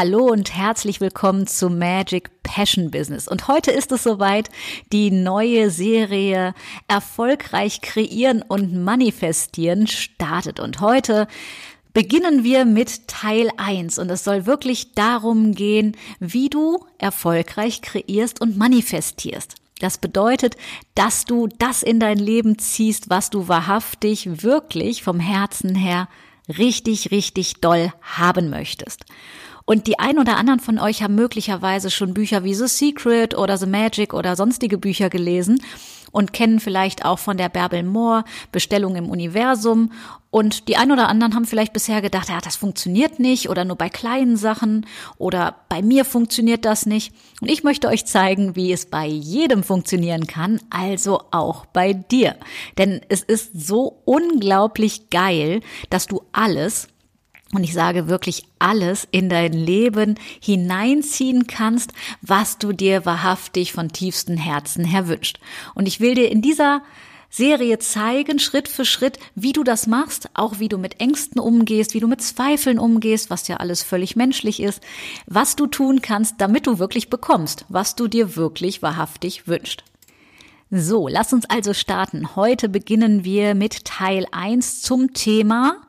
Hallo und herzlich willkommen zu Magic Passion Business. Und heute ist es soweit, die neue Serie Erfolgreich kreieren und manifestieren startet. Und heute beginnen wir mit Teil 1 und es soll wirklich darum gehen, wie du erfolgreich kreierst und manifestierst. Das bedeutet, dass du das in dein Leben ziehst, was du wahrhaftig wirklich vom Herzen her richtig, richtig doll haben möchtest. Und die ein oder anderen von euch haben möglicherweise schon Bücher wie The Secret oder The Magic oder sonstige Bücher gelesen und kennen vielleicht auch von der Bärbel Moore Bestellung im Universum. Und die ein oder anderen haben vielleicht bisher gedacht, ja, das funktioniert nicht oder nur bei kleinen Sachen oder bei mir funktioniert das nicht. Und ich möchte euch zeigen, wie es bei jedem funktionieren kann, also auch bei dir. Denn es ist so unglaublich geil, dass du alles und ich sage wirklich alles in dein Leben hineinziehen kannst, was du dir wahrhaftig von tiefstem Herzen her wünscht. Und ich will dir in dieser Serie zeigen, Schritt für Schritt, wie du das machst, auch wie du mit Ängsten umgehst, wie du mit Zweifeln umgehst, was ja alles völlig menschlich ist, was du tun kannst, damit du wirklich bekommst, was du dir wirklich wahrhaftig wünscht. So, lass uns also starten. Heute beginnen wir mit Teil 1 zum Thema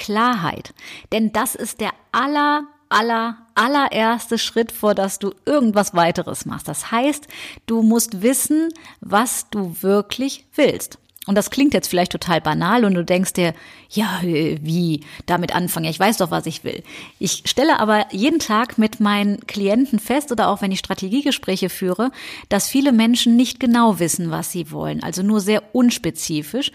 Klarheit. Denn das ist der aller, aller, allererste Schritt, vor dass du irgendwas weiteres machst. Das heißt, du musst wissen, was du wirklich willst. Und das klingt jetzt vielleicht total banal und du denkst dir, ja, wie damit anfangen? Ich weiß doch, was ich will. Ich stelle aber jeden Tag mit meinen Klienten fest oder auch wenn ich Strategiegespräche führe, dass viele Menschen nicht genau wissen, was sie wollen, also nur sehr unspezifisch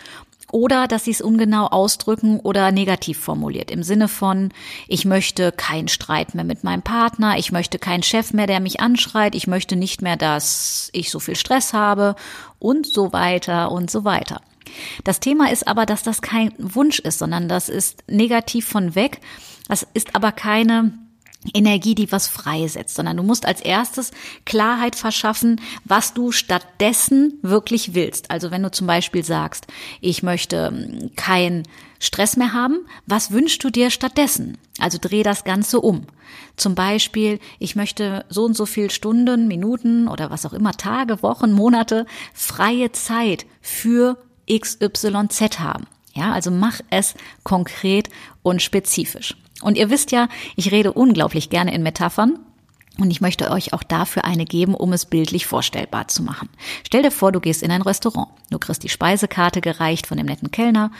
oder dass sie es ungenau ausdrücken oder negativ formuliert. Im Sinne von, ich möchte keinen Streit mehr mit meinem Partner, ich möchte keinen Chef mehr, der mich anschreit, ich möchte nicht mehr, dass ich so viel Stress habe und so weiter und so weiter. Das Thema ist aber, dass das kein Wunsch ist, sondern das ist negativ von weg. Das ist aber keine Energie, die was freisetzt, sondern du musst als erstes Klarheit verschaffen, was du stattdessen wirklich willst. Also wenn du zum Beispiel sagst, ich möchte hm, keinen Stress mehr haben, was wünschst du dir stattdessen? Also dreh das Ganze um. Zum Beispiel, ich möchte so und so viel Stunden, Minuten oder was auch immer, Tage, Wochen, Monate freie Zeit für XYZ haben. Ja, also mach es konkret und spezifisch. Und ihr wisst ja, ich rede unglaublich gerne in Metaphern. Und ich möchte euch auch dafür eine geben, um es bildlich vorstellbar zu machen. Stell dir vor, du gehst in ein Restaurant. Du kriegst die Speisekarte gereicht von dem netten Kellner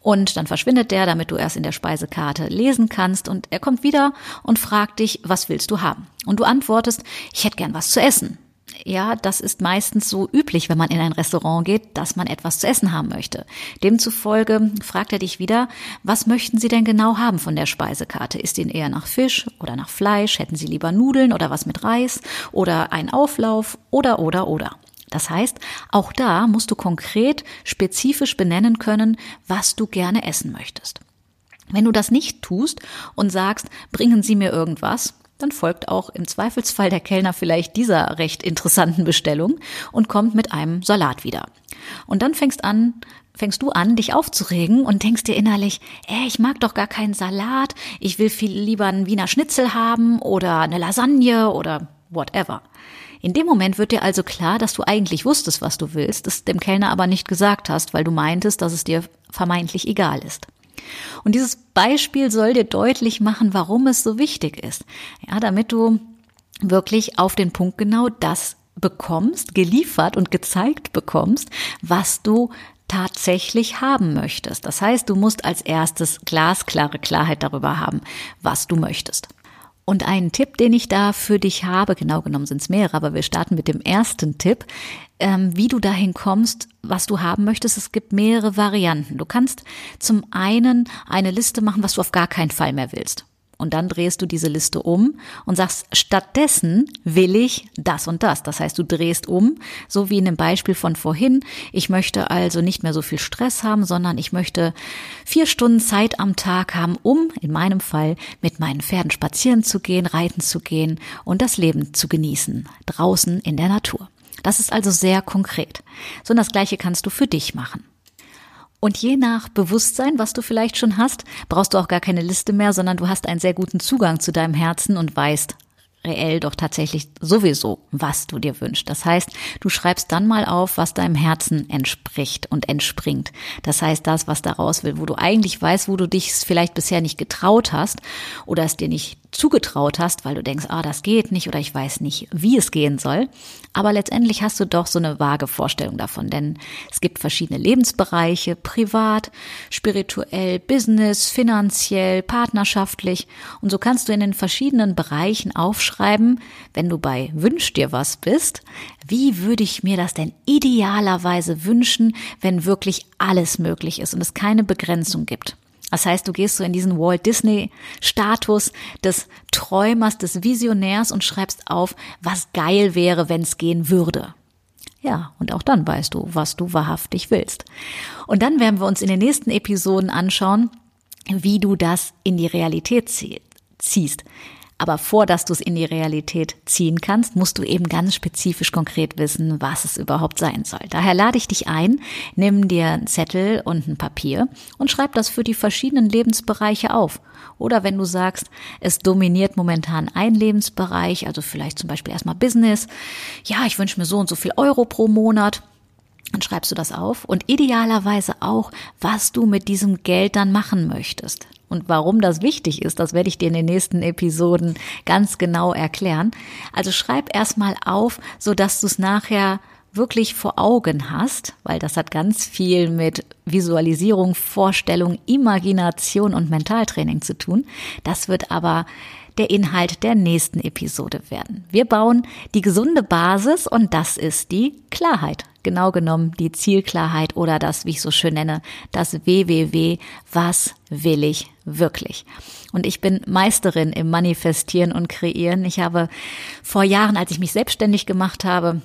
und dann verschwindet der, damit du erst in der Speisekarte lesen kannst und er kommt wieder und fragt dich, was willst du haben? Und du antwortest, ich hätte gern was zu essen ja, das ist meistens so üblich, wenn man in ein Restaurant geht, dass man etwas zu essen haben möchte. Demzufolge fragt er dich wieder, was möchten Sie denn genau haben von der Speisekarte? Ist Ihnen eher nach Fisch oder nach Fleisch? Hätten Sie lieber Nudeln oder was mit Reis oder ein Auflauf oder oder oder? Das heißt, auch da musst du konkret, spezifisch benennen können, was du gerne essen möchtest. Wenn du das nicht tust und sagst, bringen Sie mir irgendwas, dann folgt auch im Zweifelsfall der Kellner vielleicht dieser recht interessanten Bestellung und kommt mit einem Salat wieder. Und dann fängst an, fängst du an, dich aufzuregen und denkst dir innerlich, ey, ich mag doch gar keinen Salat, ich will viel lieber einen Wiener Schnitzel haben oder eine Lasagne oder whatever. In dem Moment wird dir also klar, dass du eigentlich wusstest, was du willst, es dem Kellner aber nicht gesagt hast, weil du meintest, dass es dir vermeintlich egal ist. Und dieses Beispiel soll dir deutlich machen, warum es so wichtig ist. Ja, damit du wirklich auf den Punkt genau das bekommst, geliefert und gezeigt bekommst, was du tatsächlich haben möchtest. Das heißt, du musst als erstes glasklare Klarheit darüber haben, was du möchtest. Und einen Tipp, den ich da für dich habe, genau genommen sind es mehrere, aber wir starten mit dem ersten Tipp, ähm, wie du dahin kommst, was du haben möchtest. Es gibt mehrere Varianten. Du kannst zum einen eine Liste machen, was du auf gar keinen Fall mehr willst. Und dann drehst du diese Liste um und sagst, stattdessen will ich das und das. Das heißt, du drehst um, so wie in dem Beispiel von vorhin. Ich möchte also nicht mehr so viel Stress haben, sondern ich möchte vier Stunden Zeit am Tag haben, um in meinem Fall mit meinen Pferden spazieren zu gehen, reiten zu gehen und das Leben zu genießen, draußen in der Natur. Das ist also sehr konkret. So und das Gleiche kannst du für dich machen. Und je nach Bewusstsein, was du vielleicht schon hast, brauchst du auch gar keine Liste mehr, sondern du hast einen sehr guten Zugang zu deinem Herzen und weißt reell doch tatsächlich sowieso, was du dir wünschst. Das heißt, du schreibst dann mal auf, was deinem Herzen entspricht und entspringt. Das heißt, das, was daraus will, wo du eigentlich weißt, wo du dich vielleicht bisher nicht getraut hast oder es dir nicht zugetraut hast, weil du denkst, ah, das geht nicht oder ich weiß nicht, wie es gehen soll. Aber letztendlich hast du doch so eine vage Vorstellung davon, denn es gibt verschiedene Lebensbereiche, privat, spirituell, business, finanziell, partnerschaftlich. Und so kannst du in den verschiedenen Bereichen aufschreiben, wenn du bei Wünsch dir was bist, wie würde ich mir das denn idealerweise wünschen, wenn wirklich alles möglich ist und es keine Begrenzung gibt. Das heißt, du gehst so in diesen Walt Disney Status des Träumers, des Visionärs und schreibst auf, was geil wäre, wenn es gehen würde. Ja, und auch dann weißt du, was du wahrhaftig willst. Und dann werden wir uns in den nächsten Episoden anschauen, wie du das in die Realität ziehst. Aber vor, dass du es in die Realität ziehen kannst, musst du eben ganz spezifisch konkret wissen, was es überhaupt sein soll. Daher lade ich dich ein, nimm dir einen Zettel und ein Papier und schreib das für die verschiedenen Lebensbereiche auf. Oder wenn du sagst, es dominiert momentan ein Lebensbereich, also vielleicht zum Beispiel erstmal Business. Ja, ich wünsche mir so und so viel Euro pro Monat dann schreibst du das auf und idealerweise auch, was du mit diesem Geld dann machen möchtest. Und warum das wichtig ist, das werde ich dir in den nächsten Episoden ganz genau erklären. Also schreib erstmal auf, so dass du es nachher wirklich vor Augen hast, weil das hat ganz viel mit Visualisierung, Vorstellung, Imagination und Mentaltraining zu tun. Das wird aber der Inhalt der nächsten Episode werden. Wir bauen die gesunde Basis und das ist die Klarheit. Genau genommen die Zielklarheit oder das, wie ich so schön nenne, das WWW, was will ich wirklich? Und ich bin Meisterin im Manifestieren und Kreieren. Ich habe vor Jahren, als ich mich selbstständig gemacht habe,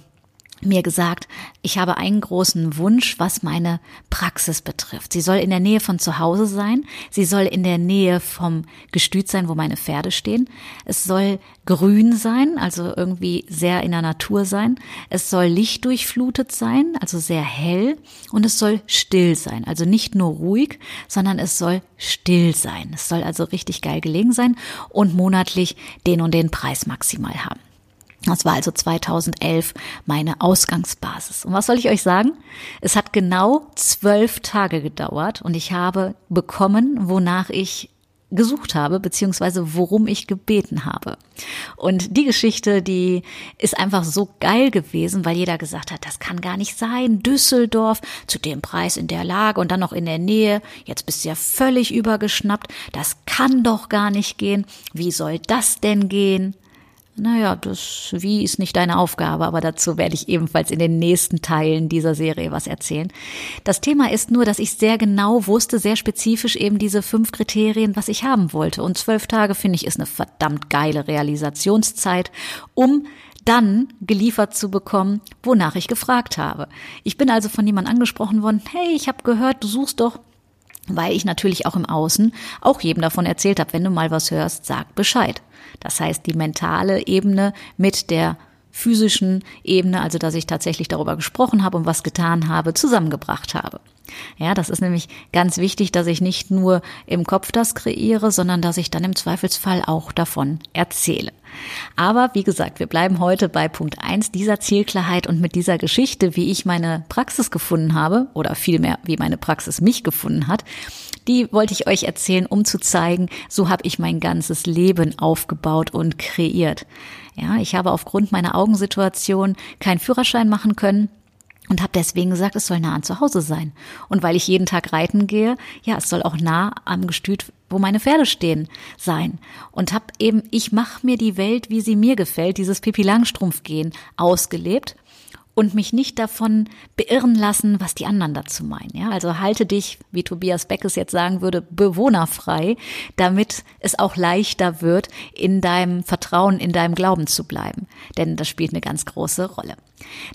mir gesagt, ich habe einen großen Wunsch, was meine Praxis betrifft. Sie soll in der Nähe von zu Hause sein. Sie soll in der Nähe vom Gestüt sein, wo meine Pferde stehen. Es soll grün sein, also irgendwie sehr in der Natur sein. Es soll lichtdurchflutet sein, also sehr hell. Und es soll still sein, also nicht nur ruhig, sondern es soll still sein. Es soll also richtig geil gelegen sein und monatlich den und den Preis maximal haben. Das war also 2011 meine Ausgangsbasis. Und was soll ich euch sagen? Es hat genau zwölf Tage gedauert und ich habe bekommen, wonach ich gesucht habe, beziehungsweise worum ich gebeten habe. Und die Geschichte, die ist einfach so geil gewesen, weil jeder gesagt hat, das kann gar nicht sein. Düsseldorf zu dem Preis in der Lage und dann noch in der Nähe. Jetzt bist du ja völlig übergeschnappt. Das kann doch gar nicht gehen. Wie soll das denn gehen? Naja, das Wie ist nicht deine Aufgabe, aber dazu werde ich ebenfalls in den nächsten Teilen dieser Serie was erzählen. Das Thema ist nur, dass ich sehr genau wusste, sehr spezifisch eben diese fünf Kriterien, was ich haben wollte. Und zwölf Tage finde ich ist eine verdammt geile Realisationszeit, um dann geliefert zu bekommen, wonach ich gefragt habe. Ich bin also von jemandem angesprochen worden, hey, ich habe gehört, du suchst doch weil ich natürlich auch im Außen auch jedem davon erzählt habe, wenn du mal was hörst, sag Bescheid. Das heißt, die mentale Ebene mit der physischen Ebene, also dass ich tatsächlich darüber gesprochen habe und was getan habe, zusammengebracht habe. Ja, das ist nämlich ganz wichtig, dass ich nicht nur im Kopf das kreiere, sondern dass ich dann im Zweifelsfall auch davon erzähle. Aber wie gesagt, wir bleiben heute bei Punkt eins dieser Zielklarheit und mit dieser Geschichte, wie ich meine Praxis gefunden habe oder vielmehr, wie meine Praxis mich gefunden hat. Die wollte ich euch erzählen, um zu zeigen, so habe ich mein ganzes Leben aufgebaut und kreiert. Ja, ich habe aufgrund meiner Augensituation keinen Führerschein machen können und habe deswegen gesagt, es soll nah an zu Hause sein. Und weil ich jeden Tag reiten gehe, ja, es soll auch nah am Gestüt, wo meine Pferde stehen, sein. Und habe eben, ich mache mir die Welt, wie sie mir gefällt, dieses Pipi Langstrumpf gehen, ausgelebt und mich nicht davon beirren lassen, was die anderen dazu meinen. Ja, also halte dich, wie Tobias Beckes jetzt sagen würde, bewohnerfrei, damit es auch leichter wird, in deinem Vertrauen, in deinem Glauben zu bleiben. Denn das spielt eine ganz große Rolle.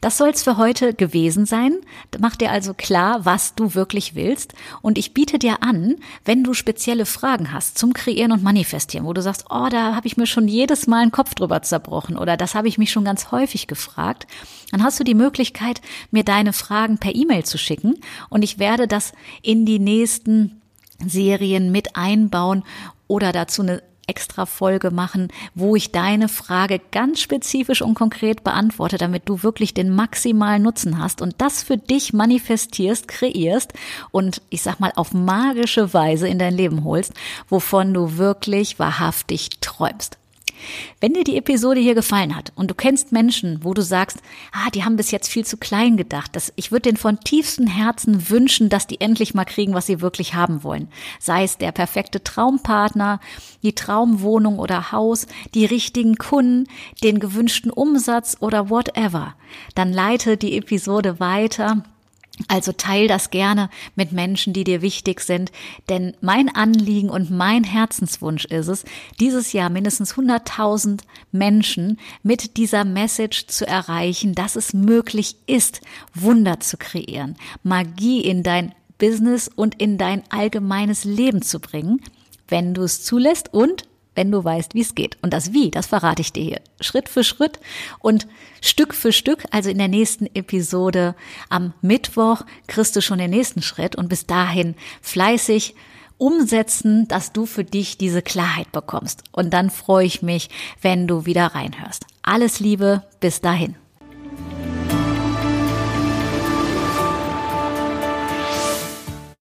Das soll's für heute gewesen sein. Mach dir also klar, was du wirklich willst. Und ich biete dir an, wenn du spezielle Fragen hast zum Kreieren und Manifestieren, wo du sagst, oh, da habe ich mir schon jedes Mal einen Kopf drüber zerbrochen oder das habe ich mich schon ganz häufig gefragt, dann hast du die Möglichkeit, mir deine Fragen per E-Mail zu schicken und ich werde das in die nächsten Serien mit einbauen oder dazu eine extra Folge machen, wo ich deine Frage ganz spezifisch und konkret beantworte, damit du wirklich den maximalen Nutzen hast und das für dich manifestierst, kreierst und ich sag mal auf magische Weise in dein Leben holst, wovon du wirklich wahrhaftig träumst. Wenn dir die Episode hier gefallen hat und du kennst Menschen, wo du sagst, ah, die haben bis jetzt viel zu klein gedacht, dass ich würde denen von tiefstem Herzen wünschen, dass die endlich mal kriegen, was sie wirklich haben wollen. Sei es der perfekte Traumpartner, die Traumwohnung oder Haus, die richtigen Kunden, den gewünschten Umsatz oder whatever. Dann leite die Episode weiter also teil das gerne mit Menschen, die dir wichtig sind, denn mein Anliegen und mein Herzenswunsch ist es, dieses Jahr mindestens 100.000 Menschen mit dieser Message zu erreichen, dass es möglich ist, Wunder zu kreieren, Magie in dein Business und in dein allgemeines Leben zu bringen, wenn du es zulässt und wenn du weißt, wie es geht. Und das Wie, das verrate ich dir hier Schritt für Schritt und Stück für Stück. Also in der nächsten Episode am Mittwoch kriegst du schon den nächsten Schritt und bis dahin fleißig umsetzen, dass du für dich diese Klarheit bekommst. Und dann freue ich mich, wenn du wieder reinhörst. Alles Liebe, bis dahin.